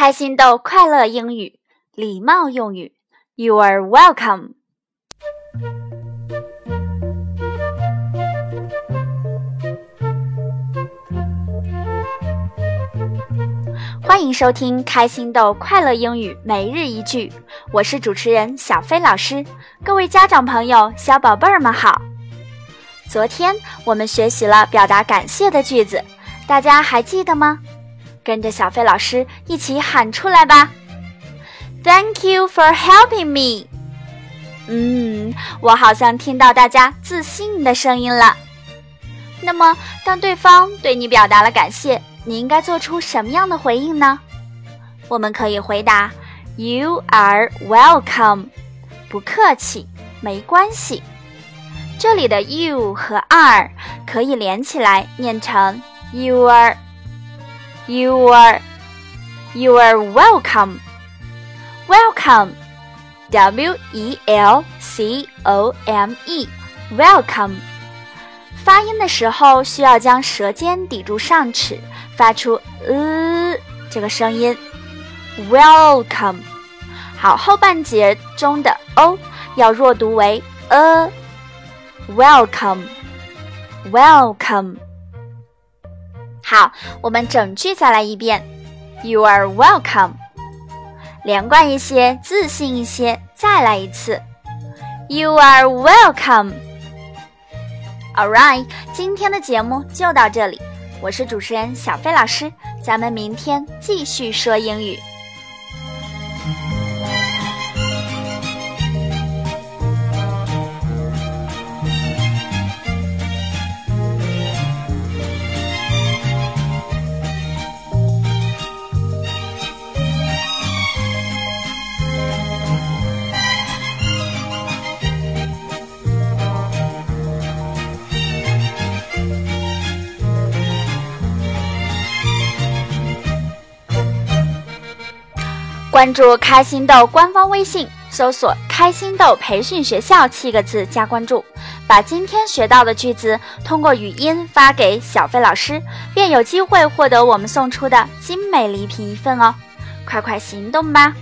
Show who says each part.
Speaker 1: 开心豆快乐英语礼貌用语，You are welcome。欢迎收听开心豆快乐英语每日一句，我是主持人小飞老师。各位家长朋友、小宝贝们好。昨天我们学习了表达感谢的句子，大家还记得吗？跟着小飞老师一起喊出来吧！Thank you for helping me。嗯，我好像听到大家自信的声音了。那么，当对方对你表达了感谢，你应该做出什么样的回应呢？我们可以回答 “You are welcome”，不客气，没关系。这里的 “you” 和 “are” 可以连起来念成 “You are”。You are, you are welcome. Welcome, W E L C O M E, welcome. 发音的时候需要将舌尖抵住上齿，发出呃这个声音。Welcome. 好，后半截中的 o 要弱读为 a. Welcome, welcome. 好，我们整句再来一遍。You are welcome。连贯一些，自信一些，再来一次。You are welcome。All right，今天的节目就到这里。我是主持人小飞老师，咱们明天继续说英语。关注开心豆官方微信，搜索“开心豆培训学校”七个字加关注，把今天学到的句子通过语音发给小飞老师，便有机会获得我们送出的精美礼品一份哦！快快行动吧！